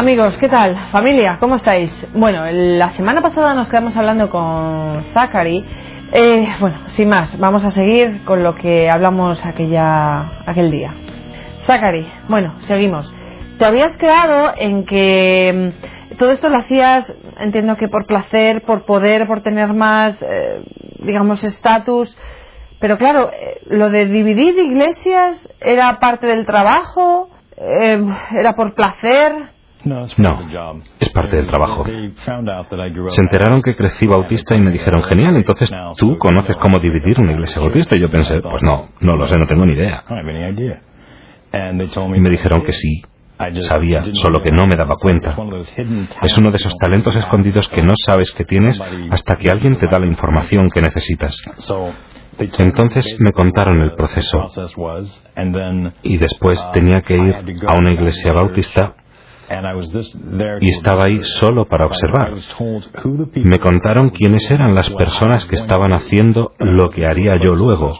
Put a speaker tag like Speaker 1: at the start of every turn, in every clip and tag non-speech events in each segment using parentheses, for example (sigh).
Speaker 1: Amigos, ¿qué tal? Familia, ¿cómo estáis? Bueno, la semana pasada nos quedamos hablando con Zachary. Eh, bueno, sin más, vamos a seguir con lo que hablamos aquella, aquel día. Zachary, bueno, seguimos. Te habías quedado en que mm, todo esto lo hacías, entiendo que por placer, por poder, por tener más, eh, digamos, estatus. Pero claro, eh, lo de dividir iglesias era parte del trabajo, eh, era por placer.
Speaker 2: No, es parte del trabajo. Se enteraron que crecí bautista y me dijeron, genial, entonces tú conoces cómo dividir una iglesia bautista. Y yo pensé, pues no, no lo sé, no tengo ni idea. Y me dijeron que sí, sabía, solo que no me daba cuenta. Es uno de esos talentos escondidos que no sabes que tienes hasta que alguien te da la información que necesitas. Entonces me contaron el proceso y después tenía que ir a una iglesia bautista y estaba ahí solo para observar. Me contaron quiénes eran las personas que estaban haciendo lo que haría yo luego,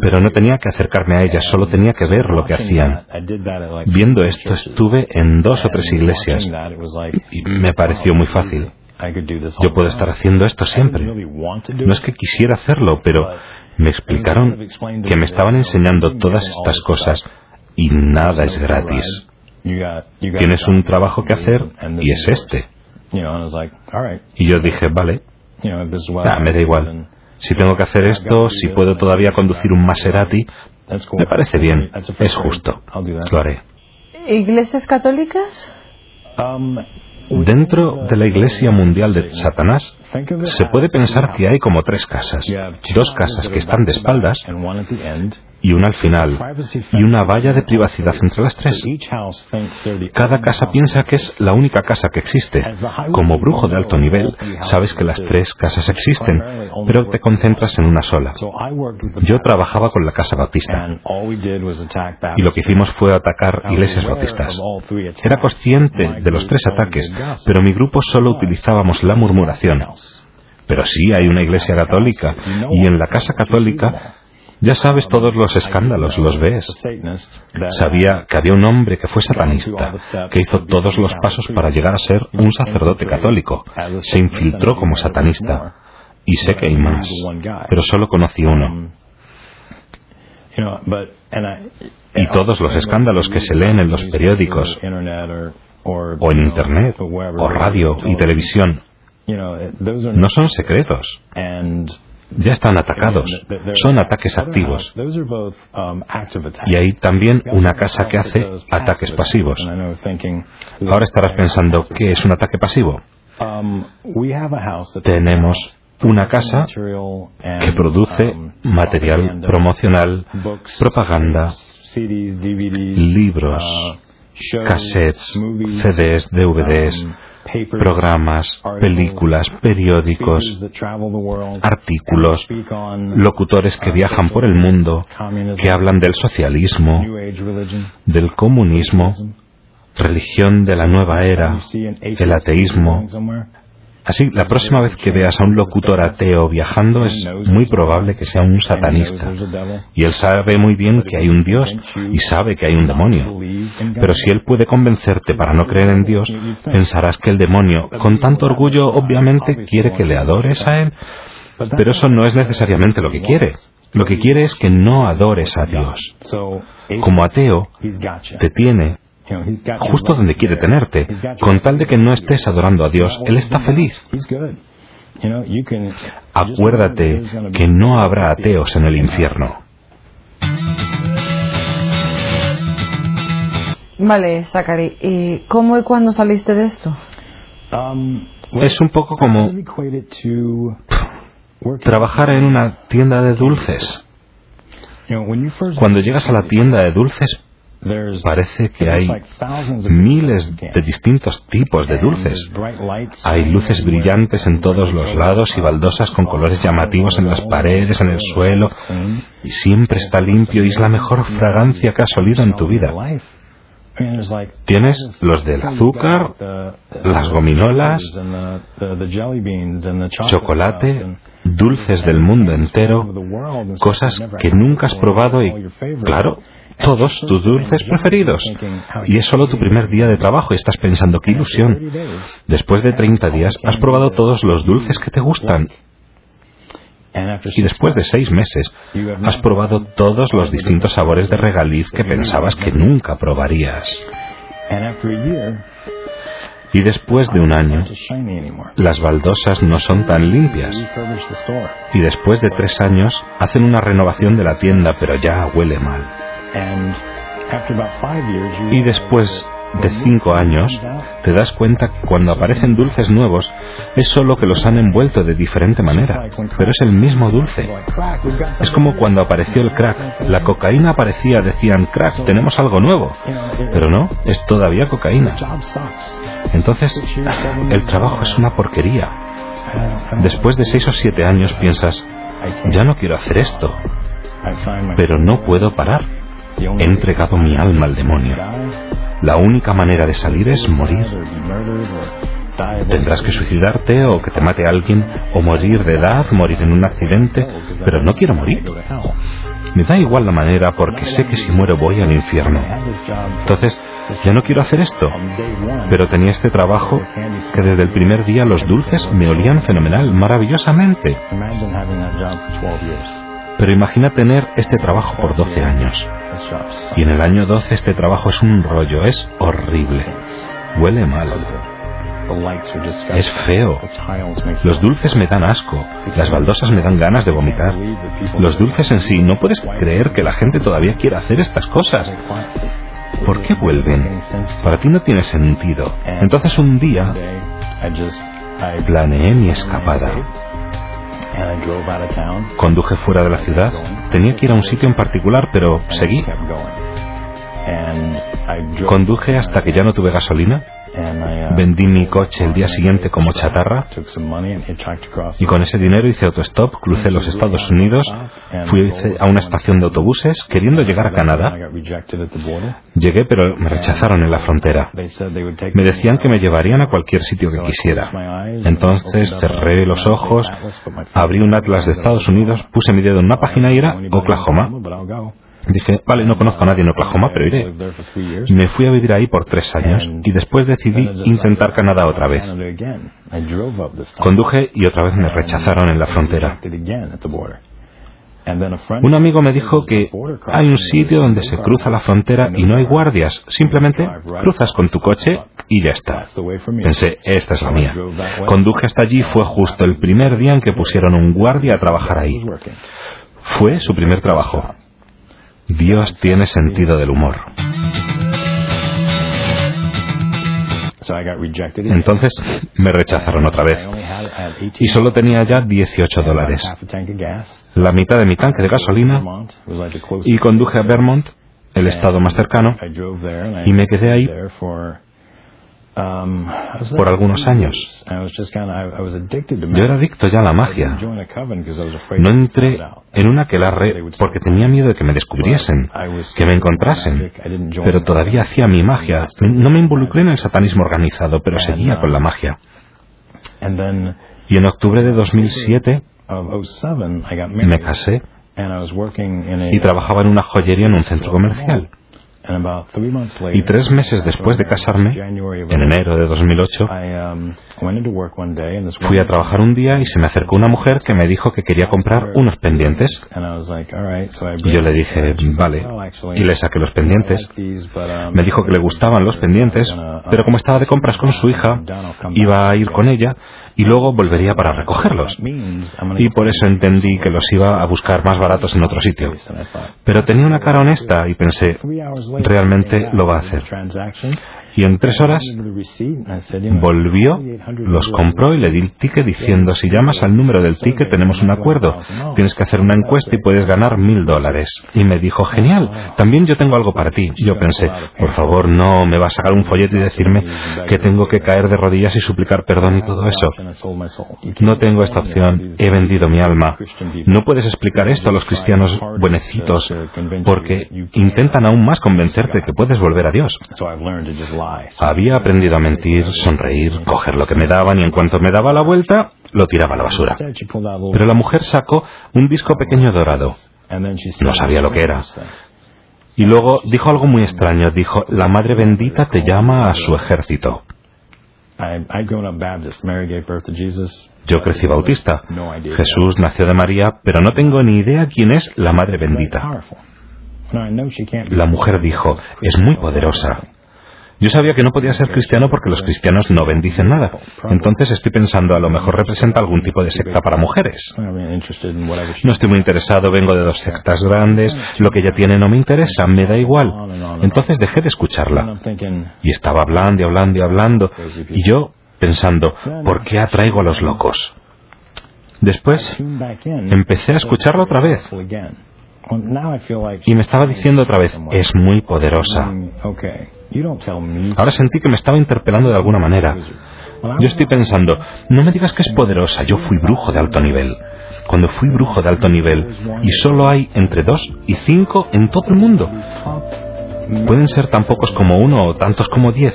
Speaker 2: pero no tenía que acercarme a ellas, solo tenía que ver lo que hacían. Viendo esto estuve en dos o tres iglesias y me pareció muy fácil. Yo puedo estar haciendo esto siempre. No es que quisiera hacerlo, pero me explicaron que me estaban enseñando todas estas cosas y nada es gratis. Tienes un trabajo que hacer y es este. Y yo dije, vale, me da igual. Si tengo que hacer esto, si puedo todavía conducir un Maserati, me parece bien, es justo, lo haré.
Speaker 1: ¿Iglesias católicas?
Speaker 2: Um, Dentro de la Iglesia Mundial de Satanás se puede pensar que hay como tres casas. Dos casas que están de espaldas y una al final, y una valla de privacidad entre las tres. Cada casa piensa que es la única casa que existe. Como brujo de alto nivel, sabes que las tres casas existen, pero te concentras en una sola. Yo trabajaba con la casa bautista, y lo que hicimos fue atacar iglesias bautistas. Era consciente de los tres ataques, pero mi grupo solo utilizábamos la murmuración. Pero sí hay una iglesia católica, y en la casa católica ya sabes todos los escándalos, los ves. Sabía que había un hombre que fue satanista, que hizo todos los pasos para llegar a ser un sacerdote católico. Se infiltró como satanista. Y sé que hay más, pero solo conocí uno. Y todos los escándalos que se leen en los periódicos, o en Internet, o radio y televisión, no son secretos ya están atacados. Son ataques activos. Y hay también una casa que hace ataques pasivos. Ahora estarás pensando, ¿qué es un ataque pasivo? Tenemos una casa que produce material promocional, propaganda, libros, cassettes, CDs, DVDs, programas, películas, periódicos, artículos, locutores que viajan por el mundo, que hablan del socialismo, del comunismo, religión de la nueva era, el ateísmo, Así, la próxima vez que veas a un locutor ateo viajando es muy probable que sea un satanista. Y él sabe muy bien que hay un Dios y sabe que hay un demonio. Pero si él puede convencerte para no creer en Dios, pensarás que el demonio, con tanto orgullo, obviamente quiere que le adores a él. Pero eso no es necesariamente lo que quiere. Lo que quiere es que no adores a Dios. Como ateo, te tiene justo donde quiere tenerte. Con tal de que no estés adorando a Dios, Él está feliz. Acuérdate que no habrá ateos en el infierno.
Speaker 1: Vale, Zachary, ¿y cómo y cuándo saliste de esto?
Speaker 2: Um, es un poco como trabajar en una tienda de dulces. Cuando llegas a la tienda de dulces, Parece que hay miles de distintos tipos de dulces. Hay luces brillantes en todos los lados y baldosas con colores llamativos en las paredes, en el suelo. Y siempre está limpio y es la mejor fragancia que has olido en tu vida. Tienes los del azúcar, las gominolas, chocolate, dulces del mundo entero, cosas que nunca has probado y, claro, todos tus dulces preferidos. Y es solo tu primer día de trabajo y estás pensando, qué ilusión. Después de 30 días has probado todos los dulces que te gustan. Y después de seis meses has probado todos los distintos sabores de regaliz que pensabas que nunca probarías. Y después de un año, las baldosas no son tan limpias. Y después de tres años, hacen una renovación de la tienda, pero ya huele mal. Y después de cinco años, te das cuenta que cuando aparecen dulces nuevos es solo que los han envuelto de diferente manera, pero es el mismo dulce. Es como cuando apareció el crack. La cocaína aparecía, decían, crack, tenemos algo nuevo. Pero no, es todavía cocaína. Entonces, el trabajo es una porquería. Después de seis o siete años piensas, ya no quiero hacer esto, pero no puedo parar. He entregado mi alma al demonio. La única manera de salir es morir. Tendrás que suicidarte o que te mate alguien o morir de edad, morir en un accidente, pero no quiero morir. Me da igual la manera porque sé que si muero voy al infierno. Entonces, ya no quiero hacer esto. Pero tenía este trabajo que desde el primer día los dulces me olían fenomenal, maravillosamente. Pero imagina tener este trabajo por 12 años. Y en el año 12 este trabajo es un rollo, es horrible. Huele mal. Es feo. Los dulces me dan asco. Las baldosas me dan ganas de vomitar. Los dulces en sí, no puedes creer que la gente todavía quiera hacer estas cosas. ¿Por qué vuelven? Para ti no tiene sentido. Entonces un día planeé mi escapada. Conduje fuera de la ciudad. Tenía que ir a un sitio en particular, pero seguí. Conduje hasta que ya no tuve gasolina Vendí mi coche el día siguiente como chatarra y con ese dinero hice autostop, crucé los Estados Unidos, fui a una estación de autobuses queriendo llegar a Canadá. Llegué pero me rechazaron en la frontera. Me decían que me llevarían a cualquier sitio que quisiera. Entonces cerré los ojos, abrí un atlas de Estados Unidos, puse mi dedo en una página y era Oklahoma. Dije, vale, no conozco a nadie en Oklahoma, pero iré. Me fui a vivir ahí por tres años y después decidí intentar Canadá otra vez. Conduje y otra vez me rechazaron en la frontera. Un amigo me dijo que hay un sitio donde se cruza la frontera y no hay guardias, simplemente cruzas con tu coche y ya está. Pensé, esta es la mía. Conduje hasta allí, fue justo el primer día en que pusieron un guardia a trabajar ahí. Fue su primer trabajo. Dios tiene sentido del humor. Entonces me rechazaron otra vez. Y solo tenía ya 18 dólares, la mitad de mi tanque de gasolina. Y conduje a Vermont, el estado más cercano, y me quedé ahí por algunos años. Yo era adicto ya a la magia. No entré en una aquelarre porque tenía miedo de que me descubriesen, que me encontrasen, pero todavía hacía mi magia. No me involucré en el satanismo organizado, pero seguía con la uh, magia. Y en octubre de 2007 me casé y trabajaba en una joyería en un centro comercial. Y tres meses después de casarme, en enero de 2008, um, fui a trabajar un día y se me acercó una mujer que me dijo que quería comprar unos pendientes. Y yo le dije, vale, y le saqué los pendientes. Um, me dijo que le gustaban los pendientes, pero como estaba de compras con su hija, iba a ir con ella y luego volvería para recogerlos. Y por eso entendí que los iba a buscar más baratos en otro sitio. Pero tenía una cara honesta y pensé, realmente lo va a hacer. Y en tres horas volvió, los compró y le di el ticket diciendo, si llamas al número del ticket tenemos un acuerdo, tienes que hacer una encuesta y puedes ganar mil dólares. Y me dijo, genial, también yo tengo algo para ti. Yo pensé, por favor, no me va a sacar un folleto y decirme que tengo que caer de rodillas y suplicar perdón y todo eso. No tengo esta opción, he vendido mi alma. No puedes explicar esto a los cristianos buenecitos porque intentan aún más convencerte que puedes volver a Dios. Había aprendido a mentir, sonreír, coger lo que me daban y en cuanto me daba la vuelta, lo tiraba a la basura. Pero la mujer sacó un disco pequeño dorado. No sabía lo que era. Y luego dijo algo muy extraño. Dijo, la Madre Bendita te llama a su ejército. Yo crecí bautista. Jesús nació de María, pero no tengo ni idea quién es la Madre Bendita. La mujer dijo, es muy poderosa. Yo sabía que no podía ser cristiano porque los cristianos no bendicen nada. Entonces estoy pensando, a lo mejor representa algún tipo de secta para mujeres. No estoy muy interesado, vengo de dos sectas grandes, lo que ella tiene no me interesa, me da igual. Entonces dejé de escucharla. Y estaba hablando y hablando y hablando. Y yo pensando, ¿por qué atraigo a los locos? Después empecé a escucharla otra vez. Y me estaba diciendo otra vez, es muy poderosa. Ahora sentí que me estaba interpelando de alguna manera. Yo estoy pensando, no me digas que es poderosa, yo fui brujo de alto nivel. Cuando fui brujo de alto nivel, y solo hay entre dos y cinco en todo el mundo. Pueden ser tan pocos como uno o tantos como diez.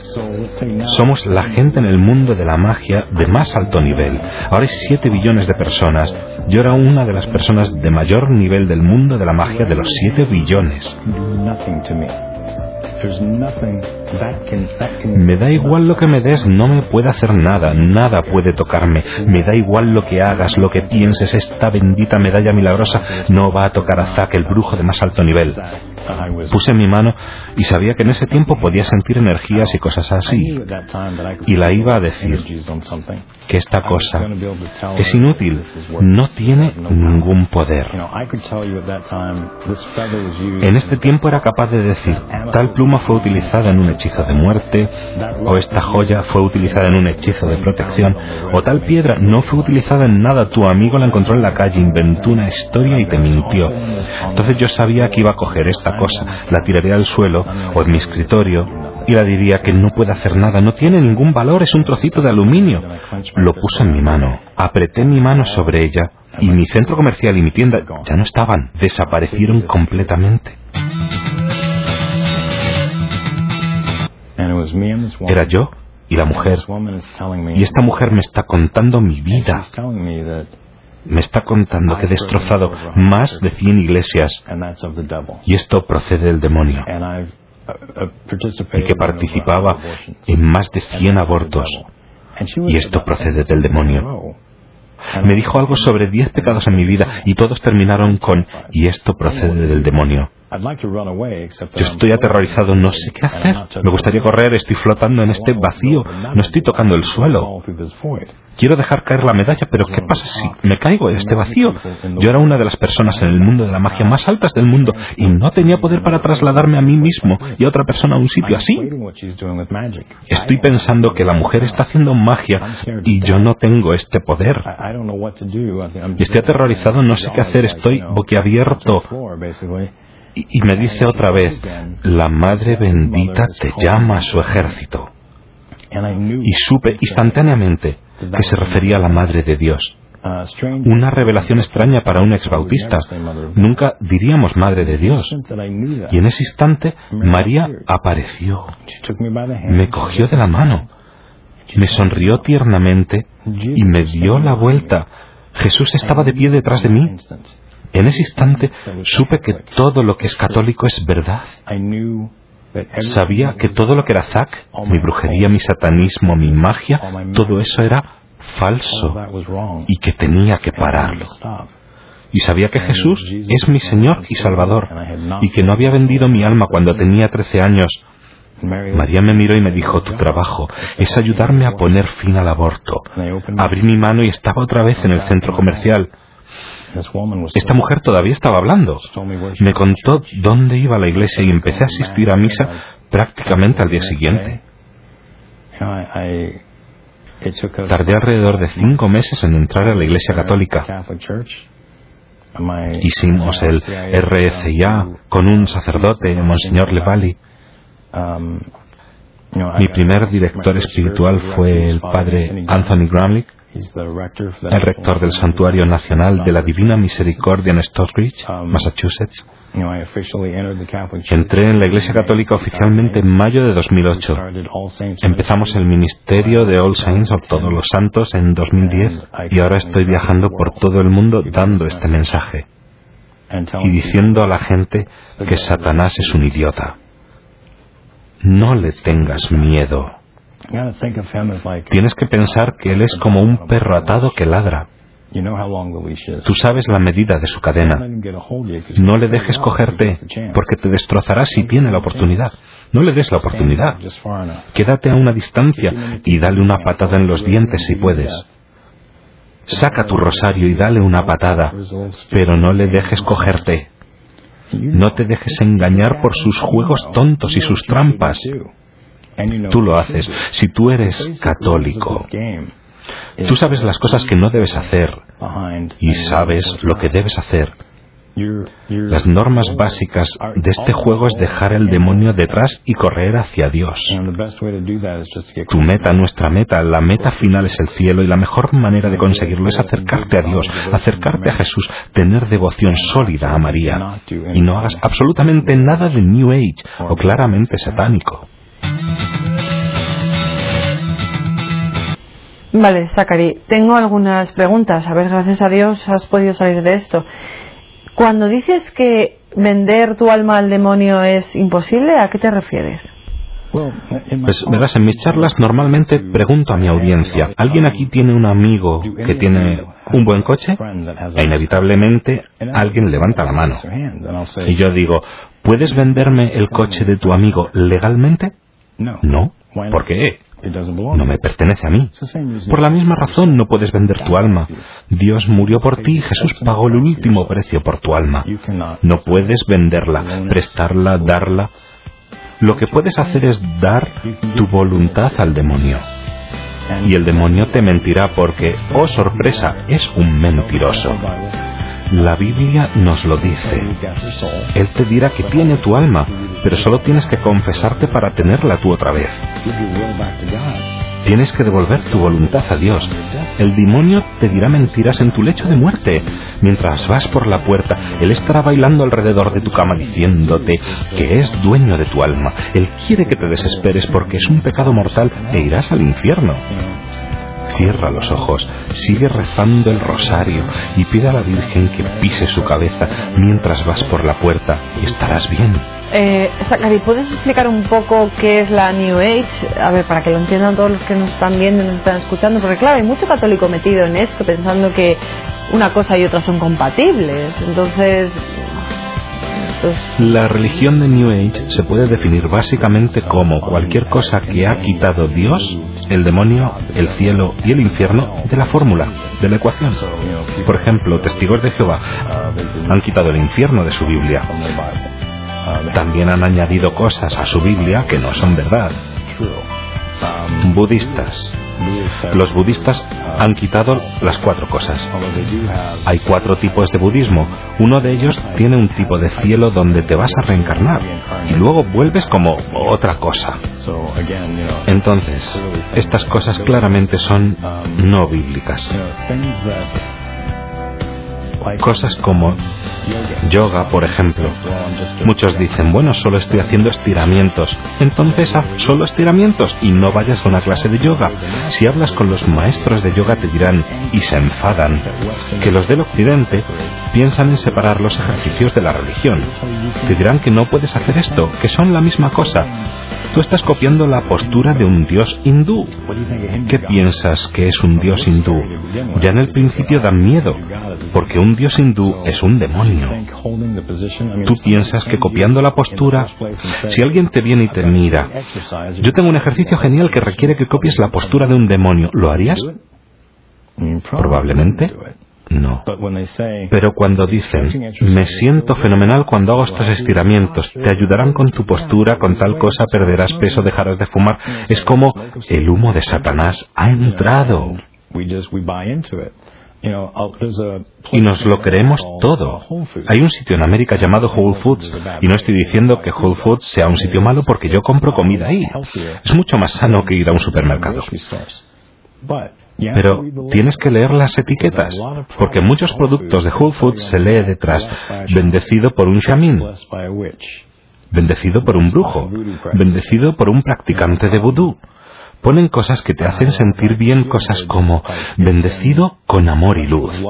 Speaker 2: Somos la gente en el mundo de la magia de más alto nivel. Ahora hay siete billones de personas. Yo era una de las personas de mayor nivel del mundo de la magia de los siete billones. There's nothing Me da igual lo que me des, no me puede hacer nada, nada puede tocarme. Me da igual lo que hagas, lo que pienses, esta bendita medalla milagrosa no va a tocar a Zack, el brujo de más alto nivel. Puse mi mano y sabía que en ese tiempo podía sentir energías y cosas así. Y la iba a decir que esta cosa es inútil, no tiene ningún poder. En este tiempo era capaz de decir, tal pluma fue utilizada en un hechizo de muerte, o esta joya fue utilizada en un hechizo de protección, o tal piedra no fue utilizada en nada, tu amigo la encontró en la calle, inventó una historia y te mintió. Entonces yo sabía que iba a coger esta cosa, la tiraría al suelo o en mi escritorio y la diría que no puede hacer nada, no tiene ningún valor, es un trocito de aluminio. Lo puso en mi mano, apreté mi mano sobre ella y mi centro comercial y mi tienda ya no estaban, desaparecieron completamente. Era yo y la mujer. Y esta mujer me está contando mi vida. me está contando que he destrozado más de 100 iglesias. Y esto procede del demonio. Y que participaba en más de 100 abortos. y esto procede del demonio. Me dijo algo sobre 10 pecados en mi vida y todos terminaron con y esto procede del demonio. Yo estoy aterrorizado, no sé qué hacer. Me gustaría correr, estoy flotando en este vacío, no estoy tocando el suelo. Quiero dejar caer la medalla, pero ¿qué pasa si me caigo en este vacío? Yo era una de las personas en el mundo de la magia más altas del mundo y no tenía poder para trasladarme a mí mismo y a otra persona a un sitio así. Estoy pensando que la mujer está haciendo magia y yo no tengo este poder. Y estoy aterrorizado, no sé qué hacer, estoy boquiabierto. Y, me dice otra vez, la Madre bendita te llama a su ejército. Y supe instantáneamente que se refería a la Madre de Dios. Una revelación extraña para un exbautista. Nunca diríamos Madre de Dios. Y en ese instante María apareció. Me cogió de la mano. Me sonrió tiernamente y me dio la vuelta. Jesús estaba de pie detrás de mí. En ese instante supe que todo lo que es católico es verdad. Sabía que todo lo que era Zack, mi brujería, mi satanismo, mi magia, todo eso era falso y que tenía que pararlo. Y sabía que Jesús es mi Señor y Salvador y que no había vendido mi alma cuando tenía 13 años. María me miró y me dijo, tu trabajo es ayudarme a poner fin al aborto. Abrí mi mano y estaba otra vez en el centro comercial. Esta mujer todavía estaba hablando. Me contó dónde iba a la iglesia y empecé a asistir a misa prácticamente al día siguiente. Tardé alrededor de cinco meses en entrar a la iglesia católica. Hicimos el RCIA con un sacerdote, Monseñor Levali. Mi primer director espiritual fue el padre Anthony Gramlich el rector del Santuario Nacional de la Divina Misericordia en Stockbridge, um, Massachusetts. Entré en la Iglesia Católica oficialmente en mayo de 2008. Empezamos el ministerio de All Saints o Todos los Santos en 2010 y ahora estoy viajando por todo el mundo dando este mensaje. y diciendo a la gente que Satanás es un idiota. No le tengas miedo. Tienes que pensar que él es como un perro atado que ladra. Tú sabes la medida de su cadena. No le dejes cogerte porque te destrozará si tiene la oportunidad. No le des la oportunidad. Quédate a una distancia y dale una patada en los dientes si puedes. Saca tu rosario y dale una patada, pero no le dejes cogerte. No te dejes engañar por sus juegos tontos y sus trampas. Tú lo haces. Si tú eres católico, tú sabes las cosas que no debes hacer y sabes lo que debes hacer. Las normas básicas de este juego es dejar el demonio detrás y correr hacia Dios. Tu meta, nuestra meta, la meta final es el cielo y la mejor manera de conseguirlo es acercarte a Dios, acercarte a Jesús, tener devoción sólida a María y no hagas absolutamente nada de New Age o claramente satánico.
Speaker 1: Vale, Zachary, tengo algunas preguntas. A ver, gracias a Dios has podido salir de esto. Cuando dices que vender tu alma al demonio es imposible, ¿a qué te refieres?
Speaker 2: Pues verás, en mis charlas normalmente pregunto a mi audiencia, ¿alguien aquí tiene un amigo que tiene un buen coche? E inevitablemente alguien levanta la mano. Y yo digo, ¿puedes venderme el coche de tu amigo legalmente? No. ¿Por qué? no me pertenece a mí. Por la misma razón no puedes vender tu alma. Dios murió por ti y Jesús pagó el último precio por tu alma. No puedes venderla, prestarla, darla. Lo que puedes hacer es dar tu voluntad al demonio. Y el demonio te mentirá porque, oh sorpresa, es un mentiroso. La Biblia nos lo dice. Él te dirá que tiene tu alma, pero solo tienes que confesarte para tenerla tú otra vez. Tienes que devolver tu voluntad a Dios. El demonio te dirá mentiras en tu lecho de muerte. Mientras vas por la puerta, Él estará bailando alrededor de tu cama diciéndote que es dueño de tu alma. Él quiere que te desesperes porque es un pecado mortal e irás al infierno. Cierra los ojos, sigue rezando el rosario y pide a la Virgen que pise su cabeza mientras vas por la puerta y estarás bien.
Speaker 1: Eh, Zachary, ¿puedes explicar un poco qué es la New Age? A ver, para que lo entiendan todos los que nos están viendo y nos están escuchando, porque claro, hay mucho católico metido en esto, pensando que una cosa y otra son compatibles. Entonces,
Speaker 2: la religión de New Age se puede definir básicamente como cualquier cosa que ha quitado Dios, el demonio, el cielo y el infierno de la fórmula, de la ecuación. Por ejemplo, testigos de Jehová han quitado el infierno de su Biblia. También han añadido cosas a su Biblia que no son verdad. Budistas los budistas han quitado las cuatro cosas. Hay cuatro tipos de budismo. Uno de ellos tiene un tipo de cielo donde te vas a reencarnar y luego vuelves como otra cosa. Entonces, estas cosas claramente son no bíblicas. Cosas como yoga, por ejemplo. Muchos dicen, bueno, solo estoy haciendo estiramientos. Entonces haz solo estiramientos y no vayas a una clase de yoga. Si hablas con los maestros de yoga te dirán, y se enfadan, que los del occidente piensan en separar los ejercicios de la religión. Te dirán que no puedes hacer esto, que son la misma cosa. Tú estás copiando la postura de un dios hindú. ¿Qué piensas que es un dios hindú? Ya en el principio dan miedo, porque un dios hindú es un demonio. Tú piensas que copiando la postura, si alguien te viene y te mira, yo tengo un ejercicio genial que requiere que copies la postura de un demonio, ¿lo harías? Probablemente. No. Pero cuando dicen, me siento fenomenal cuando hago estos estiramientos, te ayudarán con tu postura, con tal cosa perderás peso, dejarás de fumar, es como el humo de Satanás ha entrado. Y nos lo creemos todo. Hay un sitio en América llamado Whole Foods y no estoy diciendo que Whole Foods sea un sitio malo porque yo compro comida ahí. Es mucho más sano que ir a un supermercado. Pero tienes que leer las etiquetas, porque muchos productos de Whole Foods se lee detrás, bendecido por un chamín, bendecido por un brujo, bendecido por un practicante de vudú. Ponen cosas que te hacen sentir bien, cosas como bendecido con amor y luz.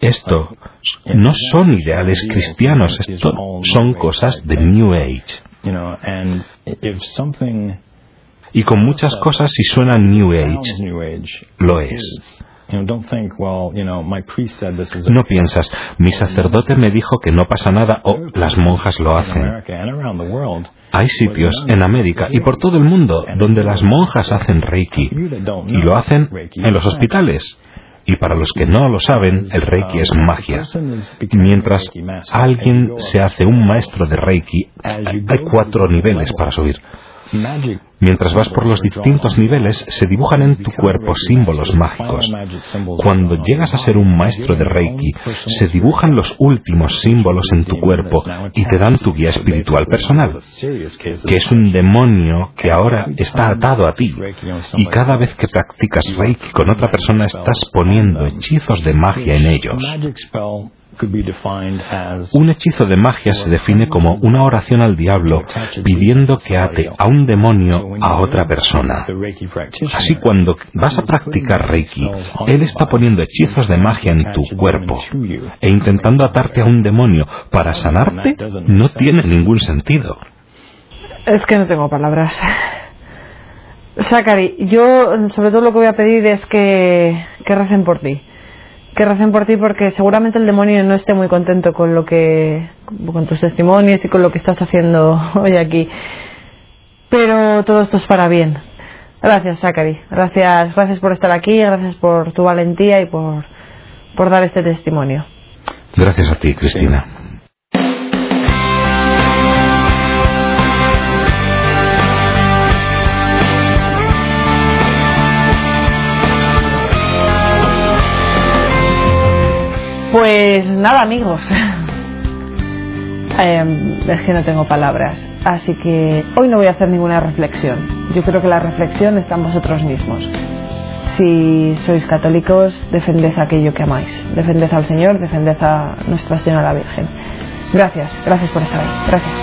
Speaker 2: Esto no son ideales cristianos, esto son cosas de New Age. Y con muchas cosas si suena New Age, lo es. No piensas, mi sacerdote me dijo que no pasa nada o las monjas lo hacen. Hay sitios en América y por todo el mundo donde las monjas hacen Reiki y lo hacen en los hospitales. Y para los que no lo saben, el Reiki es magia. Mientras alguien se hace un maestro de Reiki, hay cuatro niveles para subir. Mientras vas por los distintos niveles, se dibujan en tu cuerpo símbolos mágicos. Cuando llegas a ser un maestro de Reiki, se dibujan los últimos símbolos en tu cuerpo y te dan tu guía espiritual personal, que es un demonio que ahora está atado a ti. Y cada vez que practicas Reiki con otra persona estás poniendo hechizos de magia en ellos. Un hechizo de magia se define como una oración al diablo pidiendo que ate a un demonio a otra persona. Así cuando vas a practicar Reiki, él está poniendo hechizos de magia en tu cuerpo e intentando atarte a un demonio para sanarte no tiene ningún sentido.
Speaker 1: Es que no tengo palabras. Zachary, yo sobre todo lo que voy a pedir es que, que recen por ti que recen por ti porque seguramente el demonio no esté muy contento con lo que con tus testimonios y con lo que estás haciendo (laughs) hoy aquí. Pero todo esto es para bien. Gracias Zachary. Gracias gracias por estar aquí gracias por tu valentía y por por dar este testimonio.
Speaker 2: Gracias a ti Cristina
Speaker 1: Pues nada, amigos. Em, es que no tengo palabras. Así que hoy no voy a hacer ninguna reflexión. Yo creo que la reflexión está en vosotros mismos. Si sois católicos, defended aquello que amáis. Defended al Señor, defended a Nuestra Señora Virgen. Gracias, gracias por estar ahí. Gracias.